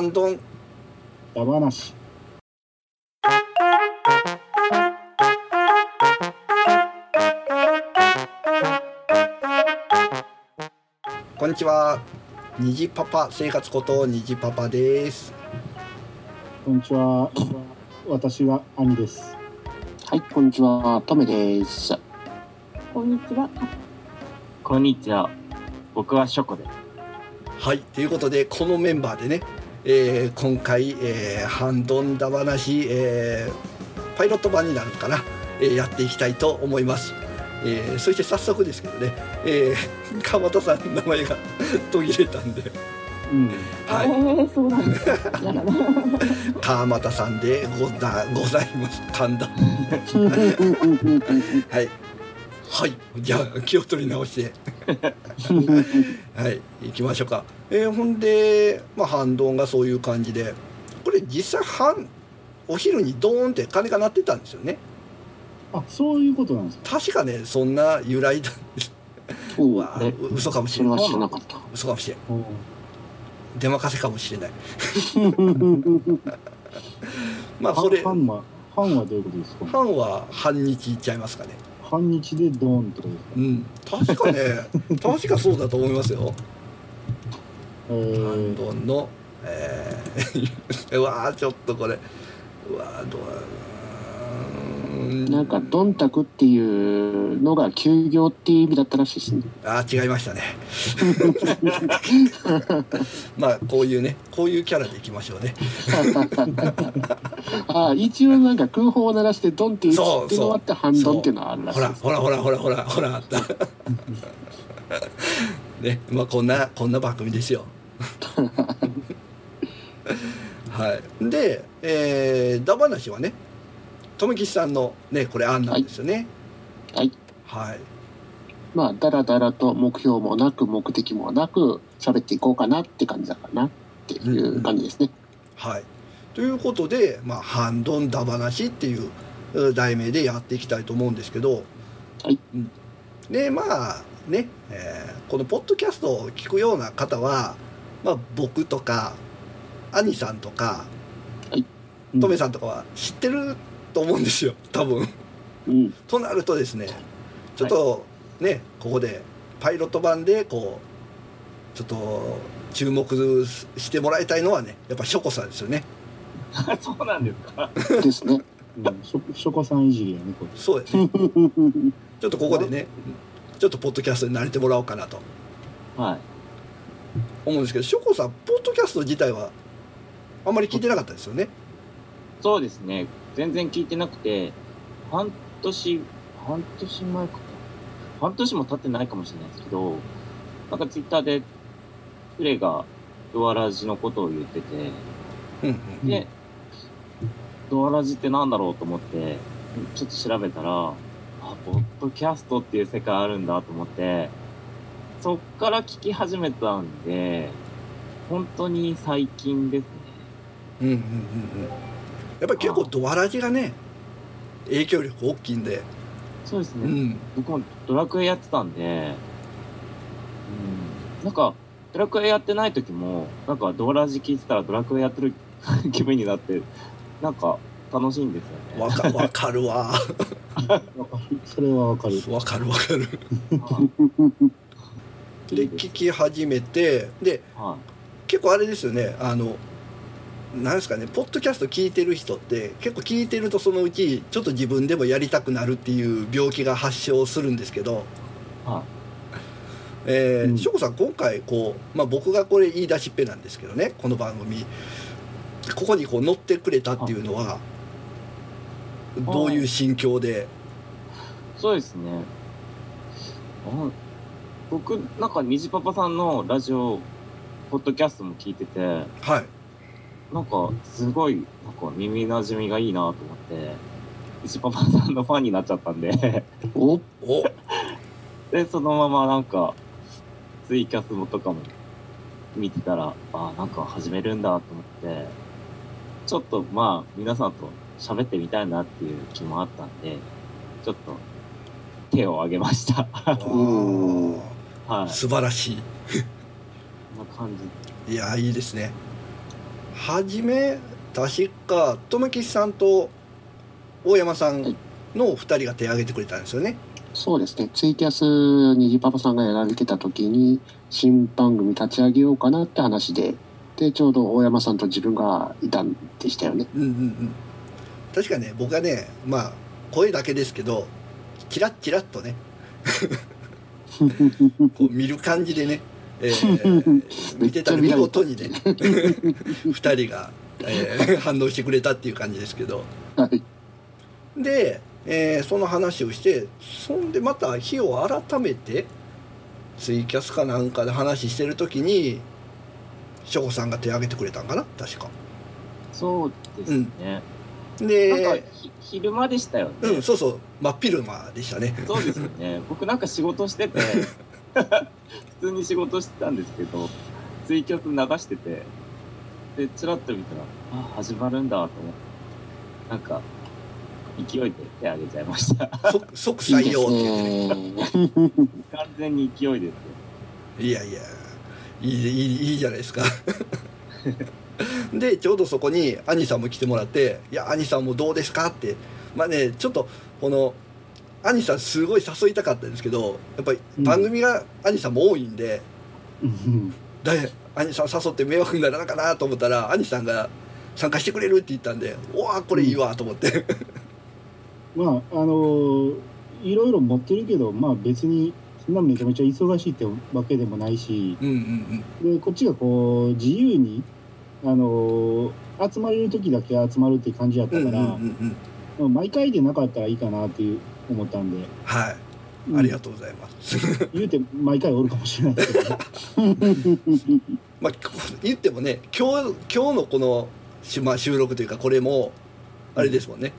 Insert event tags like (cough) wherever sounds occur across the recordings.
半ドンダ話こんにちは虹パパ生活こと虹パパですこんにちは私は兄ですはい、こんにちは、トメです。こんにちは。こんにちは。僕はショコで。はいということでこのメンバーでね、えー今回、えー、半ドンダ話、えーパイロット版になるのかな、えーやっていきたいと思います、えーそして早速ですけどね、えー川田さんの名前が (laughs) 途切れたんで。うん。はえー、そうなん (laughs) 川又さんでござございます。神田。(laughs) はい。はい。じゃあ気を取り直して (laughs) はい行きましょうか。えーほんでまあ半ドンがそういう感じでこれ実際半お昼にドーンって鐘が鳴ってたんですよね。あそういうことなんですか？確かねそんな由来だ。おううわえ嘘かもしれない。それは知らなかった。嘘かもしれん。おう。出任せかもしれない。(laughs) まあそれ半は半はどういうことですか？半は半日いっちゃいますかね半日でドーンってことですか？うん。確かね (laughs) 確かそうだと思いますよ。えハンー、ドンの、えー (laughs) うわーちょっとこれ。うわーどううーんなんか、ドンタクっていうのが休業っていう意味だったらしいですね。あー違いましたね。(laughs) まあこういうねこういうキャラでいきましょうね。あ一応なんか空砲を鳴らしてドンって打つっていうのがあって、ハンドンっていうのはあるらしほらい。ほらほらほらほらほらあったねまあこんなこんな番組ですよ。(laughs) はい。で、えー、ダ話はね留吉さんのねこれ案なんですよね。はい。はい。まあ、だらだらと目標もなく、目的もなく、喋っていこうかなって感じだからなっていう感じですね。はい。ということで、まあ、ハンドンダ話っていうう題名でやっていきたいと思うんですけど、はい。うん。でまあね、えーこのポッドキャストを聞くような方は、まあ、僕とか兄さんとかうん。トメさんとかは知ってると思うんですよ多分。うん。となるとですねちょっとね、ここでパイロット版でこうちょっと注目してもらいたいのはねやっぱショコさんですよね。(laughs) そうなんですか。ですね。うん、ショコさんいじりやねこそうですねちょっとここでねちょっとポッドキャストに慣れてもらおうかなとはい。思うんですけどショコさんポッドキャスト自体はあんまり聞いてなかったですよね。そうですね。全然聞いてなくて、半年、半年前かな。半年も経ってないかもしれないですけど、なんかツイッターで、プレがドアラジのことを言ってて、で、ドアラジってなんだろうと思って、ちょっと調べたら、あ、ポッドキャストっていう世界あるんだと思って、そっから聞き始めたんで、本当に最近ですね。うんうんうんうんやっぱり結構ドアラジがね影響力大きいんで、そうですね。うん、僕もドラクエやってたんで、うん、なんか、ドラクエやってない時も、なんかドアラジ聞いてたらドラクエやってる (laughs) 気分になって、なんか楽しいんですよね。わかわかるわ。それはわかる。わかるわかる。は (laughs) いで聞き始めてでは結構あれですよね。あのなんですかねポッドキャスト聞いてる人って結構聞いてるとそのうちちょっと自分でもやりたくなるっていう病気が発症するんですけど、はいえーうん。さん今回こう、まあ、僕がこれ言い出しっぺなんですけどねこの番組。ここにこう乗ってくれたっていうのはどういう心境で？そうですね。あ僕、なんか、虹パパさんのラジオ、ポッドキャストも聞いてて、はいなんか、すごい、なんか耳馴染みがいいなと思って、虹パパさんのファンになっちゃったんで、お？お？(laughs) で、そのままなんか、ツイキャスもとかも見てたら、あなんか始めるんだと思って、ちょっとまあ、皆さんと喋ってみたいなっていう気もあったんで、ちょっと手を挙げました。うん (laughs) はい。素晴らしいこんな感じ。いやいいですね初め確か友吉さんと大山さんの2人が手を挙げてくれたんですよね。そうですね。ツイキャスにじパパさんがやられてた時に、新番組立ち上げようかなって話で、で、ちょうど大山さんと自分がいたんでしたよね。うんうんうん、確かね僕はねまあ声だけですけどキラッキラッとね (laughs) こう見る感じでね、えー (laughs) 見てたら見事にね2 (laughs) 人が、えー反応してくれたっていう感じですけどはい。で、えーその話をしてそんでまた日を改めてツイキャスかなんかで話してる時に翔子さんが手を挙げてくれたんかな確か。そうですね。なんで昼間でしたよね。うん、そうそう真っ昼間でしたね。そうですよね。僕なんか仕事してて、(laughs) (laughs) 普通に仕事してたんですけど、ツイキャス流してて、で、チラッと見たら、あ、始まるんだと思って、なんか、勢いで手挙げちゃいました。即採用ってね。ね。(laughs) 完全に勢いですよ。いやいやいいいいいいじゃないですか。(laughs) でちょうどそこに兄さんも来てもらって「いや兄さんもどうですか?」ってまあねちょっとこの兄さんすごい誘いたかったんですけどやっぱり番組が兄さんも多いんで、うんだい兄さん誘って迷惑にならなかなと思ったら兄さんが参加してくれるって言ったんで「おわこれいいわ」と思って。(laughs) まああのいろいろ持ってるけどまあ別にそんなめちゃめちゃ忙しいってわけでもないしうんうんうん。でこっちがこう自由にあの集まれる時だけ集まるって感じやったうんうんから、うんうん。まあ毎回でなかったらいいかなっていう思ったんで、はい。うん。ありがとうございます。(laughs) 言うて毎回おるかもしれないですけど (laughs) まあ、言ってもね今日今日のこのし、まあ、収録というかこれもあれですもんね。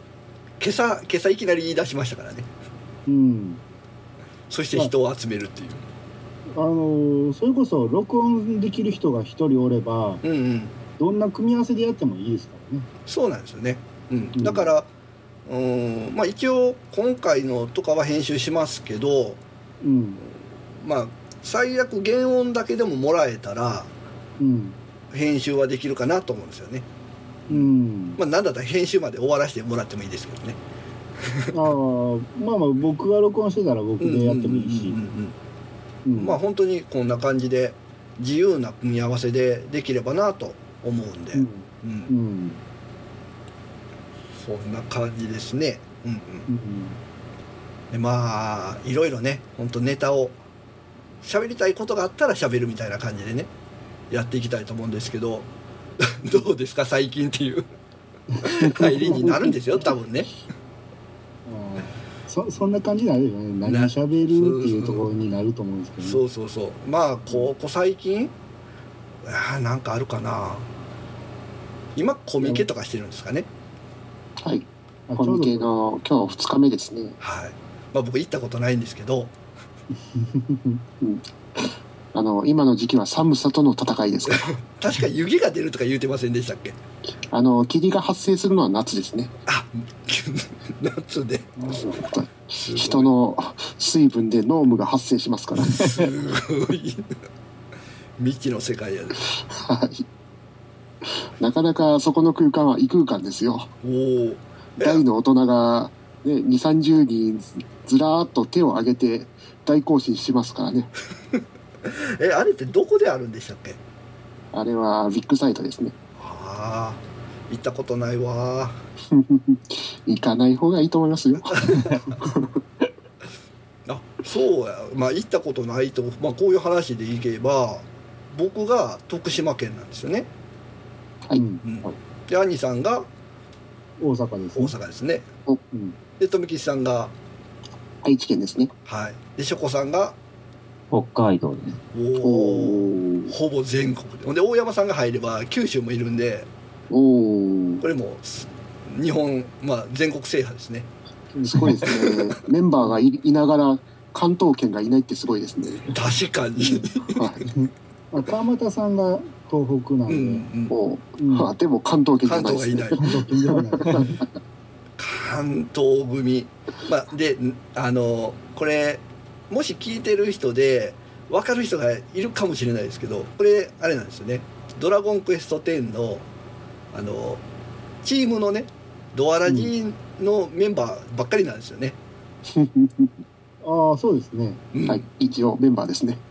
今朝今朝いきなり言い出しましたからね。うん。そして人を集めるっていう。あのそれこそ録音できる人が一人おればうんうん。どんな組み合わせでやってもいいですからね。そうなんですよね、うん。うん。だからうんまあ一応今回のとかは編集しますけどうん。まあ最悪原音だけでももらえたらうん。編集はできるかなと思うんですよね。うん。まあなんだったら編集まで終わらせてもらってもいいですけどね。(laughs) ああまあまあ僕が録音してたら僕でやってもいいし。うんうんうんうん。うん。まあ本当にこんな感じで自由な組み合わせでできればなと思うんで、うん。うん。うんそんな感じですね。うんうん、うんでまあいろいろね本当ネタを喋りたいことがあったら喋るみたいな感じでねやっていきたいと思うんですけど (laughs) どうですか最近っていう (laughs) 入りになるんですよ多分ね。ああそそんな感じになるよね。何な喋るっていうところになると思うんですけど、ね、そうそうそう。まあここ最近あーなんかあるかな。今コミケとかしてるんですかね。はい。コミケの今日2日目ですね。はいまあ、僕行ったことないんですけど (laughs) あの、今の時期は寒さとの戦いですから。(laughs) 確か湯気が出るとか言うてませんでしたっけ？あの、霧が発生するのは夏ですね。あ (laughs) 夏で。人の水分で濃霧が発生しますから。すごい未知の世界やではい。なかなかそこの空間は異空間ですよ。大の大人が、ね、2、30人ずらーっと手を挙げて大行進しますからね。(laughs) えあれってどこであるんでしたっけ？あれはビッグサイトですね。ああ行ったことないわ (laughs) 行かない方がいいと思いますよ。(laughs) あそうやまあ行ったことないと、まあ、こういう話でいけば僕が徳島県なんですよね、はいうんうん、で兄さんが大阪です、大阪ですねうんで富吉さんが愛知県ですね。はいでしょこさんが北海道です。おお。ほぼ全国でほんで大山さんが入れば九州もいるんでおー。これもす日本まあ全国制覇ですねすごいですね。(laughs) メンバーがいいながら関東圏がいないってすごいですね。確かにはい。(laughs) まあ、川又さんが東北なんで、うんあでも関東圏じゃ関ないですね。東がいない関東圏ではない。関東組。まあであのこれもし聞いてる人で分かる人がいるかもしれないですけどこれあれなんですよね「ドラゴンクエスト10」のあのチームのねドアラジのメンバーばっかりなんですよね。(laughs) ああそうですね。うん。はい、一応メンバーですね。(laughs)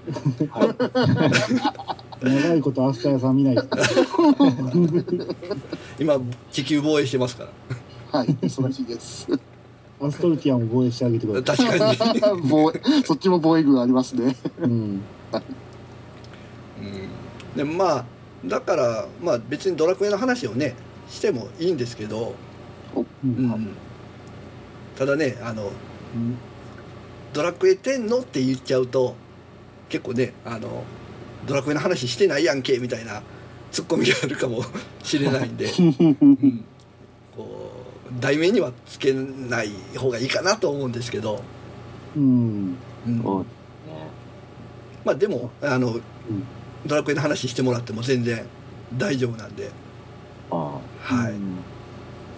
長いことアスタヤさん見ない (laughs) 今地球防衛してますから。はい、忙しいです。アストルティアも防衛してあげてください。確かに。(laughs) 防衛そっちも防衛軍ありますね。うん。うん、でまあだからまあ別にドラクエの話をねしてもいいんですけど、ううん。ん、ただねあのドラクエ10のって言っちゃうと結構ねあのドラクエの話してないやんけみたいなツッコミがあるかも (laughs) しれないんで、(laughs) うん、こう題名にはつけない方がいいかなと思うんですけど、うん。まあでもあの、ドラクエの話してもらっても全然大丈夫なんで、あ。はい、うん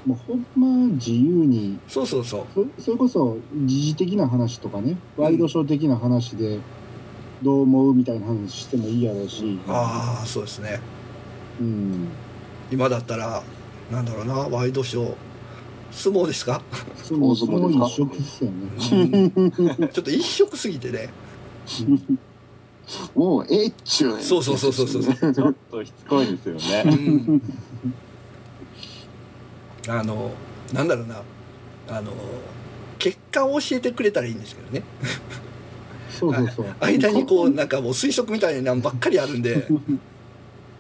もうほんま自由にそうそうそう。そそれこそ時事的な話とかねワイドショー的な話でどう思うみたいな話してもいいやろうし、ああそうですね。うん、今だったらなんだろうなワイドショー相撲ですか、相撲ですか一色ですよね。う (laughs) んちょっと一色すぎてね。もうええっちゅうそうそうそうそうそう。あ。(laughs) ちょっとしつこいですようね。んあのなんだろうな。あの結果を教えてくれたらいいんですけどね。そうそうそう。(laughs) 間にこうなんかもう推測みたいなのばっかりあるんで。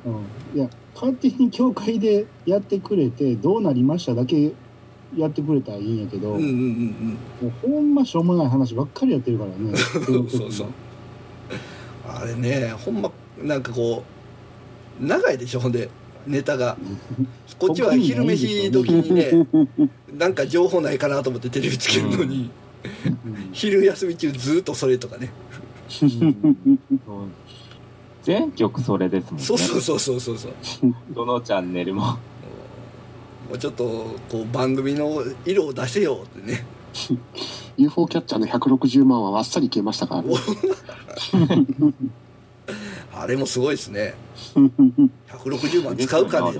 うん、いや勝手に教会でやってくれてどうなりましただけやってくれたらいいんやけど、うんうんうん。もうほんましょうもない話ばっかりやってるからね。(laughs) そうそうそう。あれねほんまなんかこう長いでしょ。ほんでネタが。こっちは昼飯時にねなんか情報ないかなと思ってテレビつけるのに、うん。昼休み中ずっとそれとかね。全曲それですもんね。そうそうそうそうそうそう。どのチャンネルも。もうちょっとこう番組の色を出せよってね。UFO キャッチャーの160万はあっさり消えましたからね。(laughs) あれもすごいですね160万使うかねって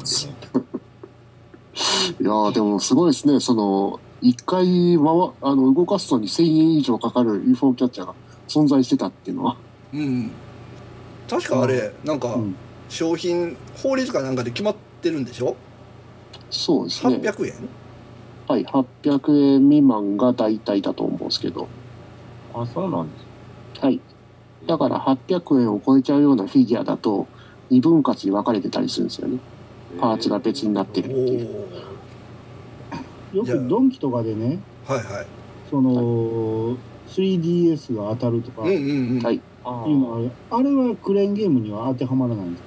いやーでもすごいですね。その一回回あの動かすのに1000円以上かかる UFO キャッチャーが存在してたっていうのは。うん確かあれなんかうん商品法律かなんかで決まってるんでしょ？そうですね。800円？はい、800円未満が大体だと思うんですけど。あ、そうなんですはい。だから800円を超えちゃうようなフィギュアだと二分割に分かれてたりするんですよね。パーツが別になっておるっていう。よくドンキとかでねおはいはいその 3DS が当たるとかうんいううんうんはいあのはあれはクレーンゲームには当てはまらないんです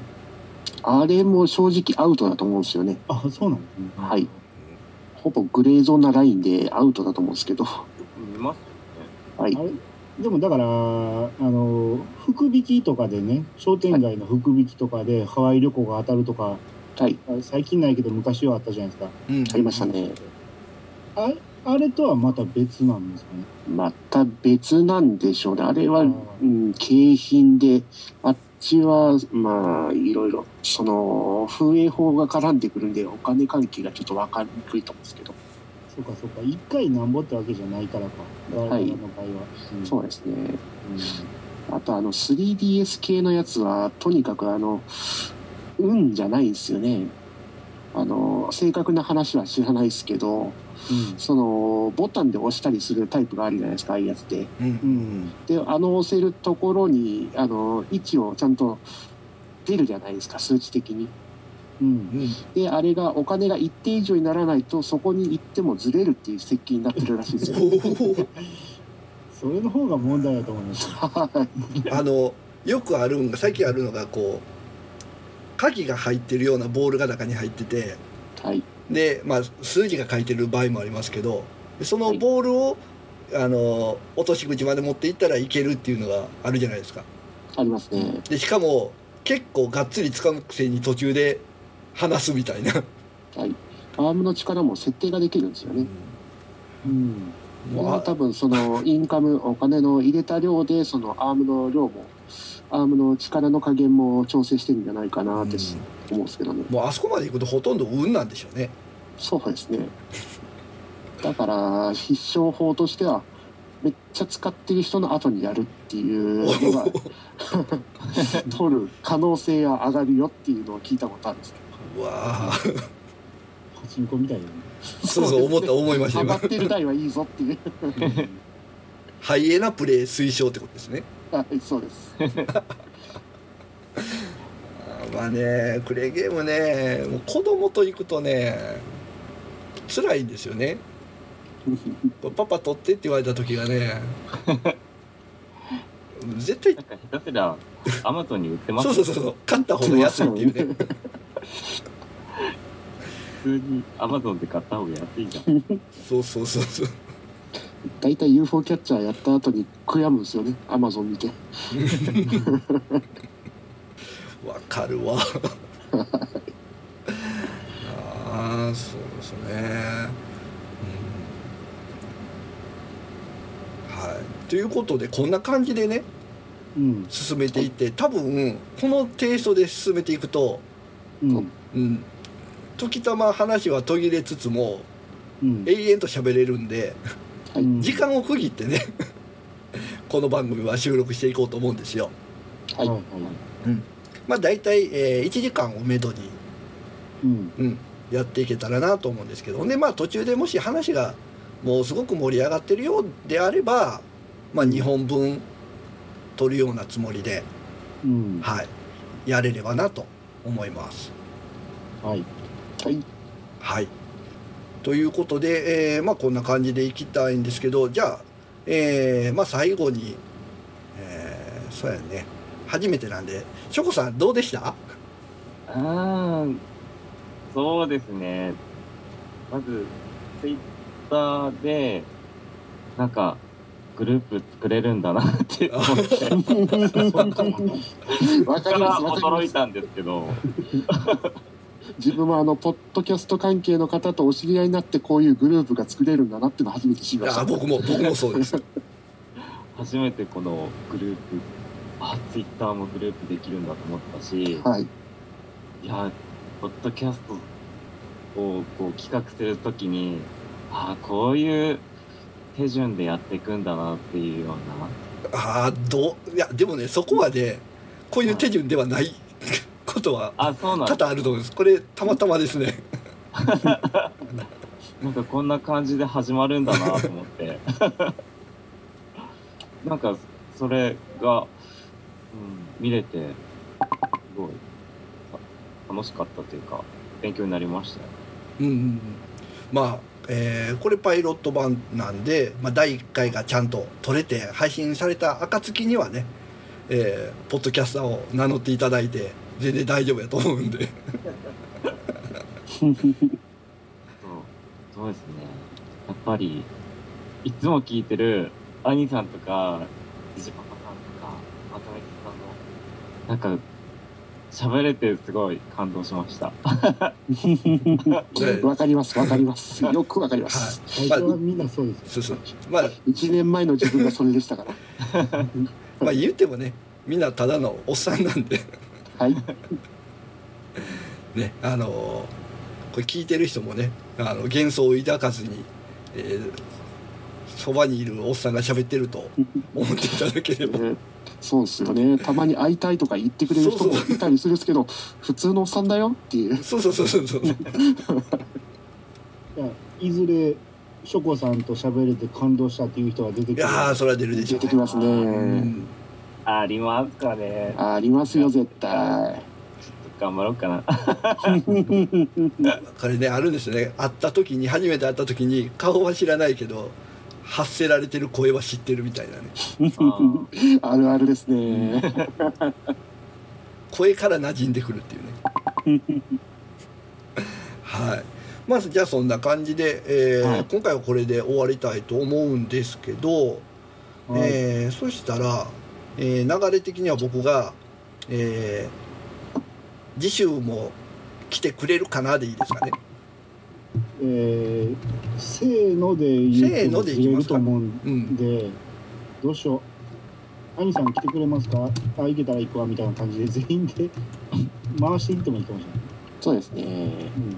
か？あれも正直アウトだと思うんですよね。あそうなんですね。はい。ほぼグレーゾーンなラインでアウトだと思うんですけど。見ますはいあ。れ？でもだからあの福引きとかでね商店街の福引きとかでハワイ旅行が当たるとかはい。あ最近ないけど昔はあったじゃないですかうんありましたね。ああれとはまた別なんですかねまた別なんでしょうね。あれは、うん、景品で、あっちは、まあ、いろいろ、その、風営法が絡んでくるんで、お金関係がちょっと分かりにくいと思うんですけど。そうかそうか。一回なんぼってわけじゃないからか。我々の場合は、うん。そうですね。あと、あの、3DS 系のやつは、とにかく、あの、運じゃないんですよね。あの、正確な話は知らないですけど、うん。その、ボタンで押したりするタイプがあるじゃないですか、ああいうやつで。うん。うん。で、あの、押せるところに、あの、位置をちゃんと出るじゃないですか、数値的に。うん。うんで、あれが、お金が一定以上にならないと、そこに行ってもずれるっていう設計になってるらしいですよ。(laughs) それの方が問題だと思います。はい。あのよくあるんが最近あるのがこう鍵が入ってるようなボールが中に入ってて。はい。で、まあ、数字が書いてる場合もありますけどでそのボールを、あの落とし口まで持っていったらいけるっていうのがあるじゃないですか。ありますね。でしかも結構がっつり掴むくせに途中で離すみたいな、はい。アームの力も設定ができるんですよね。うんこれは多分そのインカムお金の入れた量でそのアームの量もアームの力の加減も調整してるんじゃないかなって思うんですけどね。もうあそこまで行くとほとんど運なんでしょうねそうですね。だから必勝法としてはめっちゃ使ってる人の後にやるっていうのが (laughs) 取る可能性が上がるよっていうのを聞いたことあるんですけうわあパチンコみたいなね。そうそう思った思いました今。どハマってる台はいいぞっていうハイエナプレイ推奨ってことですね。はいそうです。(laughs) まあねクレーゲームねもう子供と行くとね辛いんですよね。(laughs) パパ取ってって言われた時がね絶対なんか下手すりゃ、アマゾンに売ってますそうそうそうそう。買った方が安いっていうね普通にアマゾンで買った方が安いじゃん。そうそうそうそう。大体 UFO キャッチャーやった後に悔やむんですよね。アマゾン見て。(laughs) わかるわ。ああそうですね、うん、はい。ということでこんな感じでねうん。進めていって多分このテイストで進めていくと、うん。うん、時たま話は途切れつつもうん。永遠と喋れるんでうん時間を区切ってね (laughs) この番組は収録していこうと思うんですよ。はい、はいはい。まあ大体、えー1時間をめどに、うん。うん、やっていけたらなと思うんですけどでまあ途中でもし話がもうすごく盛り上がってるようであれば、まあ、2本分取るようなつもりで、うん。はい、やれればなと思います。はい。はい、はい。ということで、えーまあこんな感じでいきたいんですけどじゃあ、えーまあ最後に、えーそうやね初めてなんでショコさんどうでした？うーん、そうですね。まず、ツイッターで、なんか、グループ作れるんだなって思って、わかります驚いたんですけど、(laughs) 自分もあのポッドキャスト関係の方とお知り合いになってこういうグループが作れるんだなっていうのを初めて知りました。あ僕も僕もそうです。初めてこのグループ、あ、ツイッターもグループできるんだと思ったし、はい。いや、ポッドキャストをこう企画するときに、あこういう手順でやっていくんだなっていうような、ああどう？いやでもねそこまでこういう手順ではない (laughs) ことはあ、そうなん多々あると思います。これたまたまですね。(laughs) なんかこんな感じで始まるんだなと思って。(laughs) なんかそれが、うん、見れて、すごいさ楽しかったというか、勉強になりましたよ。うんうんうん、まあ、えーこれパイロット版なんで、まあ、第1回がちゃんと撮れて配信された暁にはね、えーポッドキャスターを名乗っていただいて全然大丈夫やと思うんでそう、(laughs) そうですね。やっぱり、いつも聞いてる兄さんとか、ジパパさんとか、まとめさんの、なんか、喋れてすごい感動しました。で (laughs) わかりますわかります。よくわかります、最初はみんなそうです。そうそう。まあ一年前の自分がそれでしたから。(laughs) まあ言ってもねみんなただのおっさんなんで。はい。ねあのーこれ聞いてる人もねあの幻想を抱かずに、えーそばにいるおっさんが喋ってると思っていただければ。ね。そうですよね。たまに会いたいとか言ってくれる人もいたりするんですけど普通のおっさんだよっていう。そうそうそうそうそう。(laughs) いずれショコさんと喋れて感動したっていう人が出てきていやーそれは出るでしょう出てきますね、うん。ありますかね。ありますよ絶対。頑張ろうかな。(laughs) これねあるんですよね。会った時に初めて会った時に顔は知らないけど発せられてる声は知ってるみたいなね。あ (laughs) あるあるですね。声から馴染んでくるっていうね。はい。まずじゃあそんな感じで、えーはい。今回はこれで終わりたいと思うんですけど、はい。えーそしたら、えー流れ的には僕が、えー次週も来てくれるかなでいいですかねえー、せーので言うせーのでいずれると思うんうんでどうしよ兄さん来てくれますか？あ行けたら行くわみたいな感じで全員で (laughs) 回していってもいいかもしれない、そうですね。うん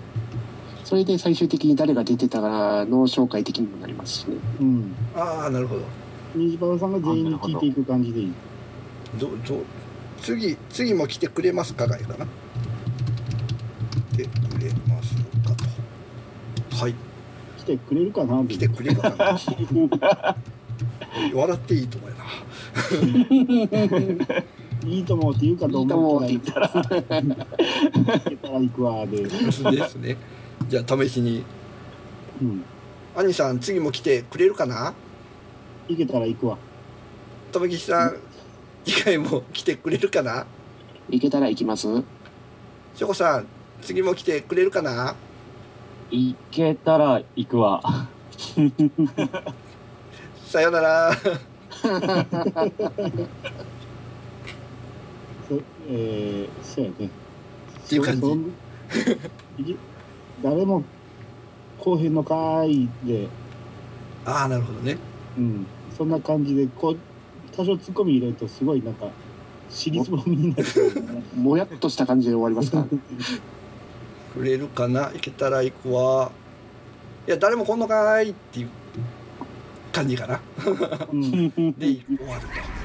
それで最終的に誰が出てたかの紹介的にもなりますしね。うん。ああなるほど虹パパさんが全員に聞いていく感じでいい。どど次次も来てくれますかがいいかな来てくれますかとはい。来てくれるかな来てくれるかな。(laughs) 笑っていいと思うな。(laughs) いいと思うって言うかといいと思うって言ったら、(laughs) 行けたら行くわで。ですね。じゃあ試しに。うん。兄さん次も来てくれるかな？行けたら行くわ。富吉さん次回も来てくれるかな？行けたら行きます。しょこさん次も来てくれるかな？行けたら行くわ。(laughs) さよなら。(laughs) そえー、そうやね。っていう感じ。誰も後編の回で、ああなるほどね。うん、そんな感じで、こう、多少ツッコミ入れるとすごいなんか、尻つぼみになってくる。ね (laughs) もやっとした感じで終わりますかくれるかな？行けたら行くわ。いや誰も来んのかーいっていう感じかな。うん。(laughs) で終わると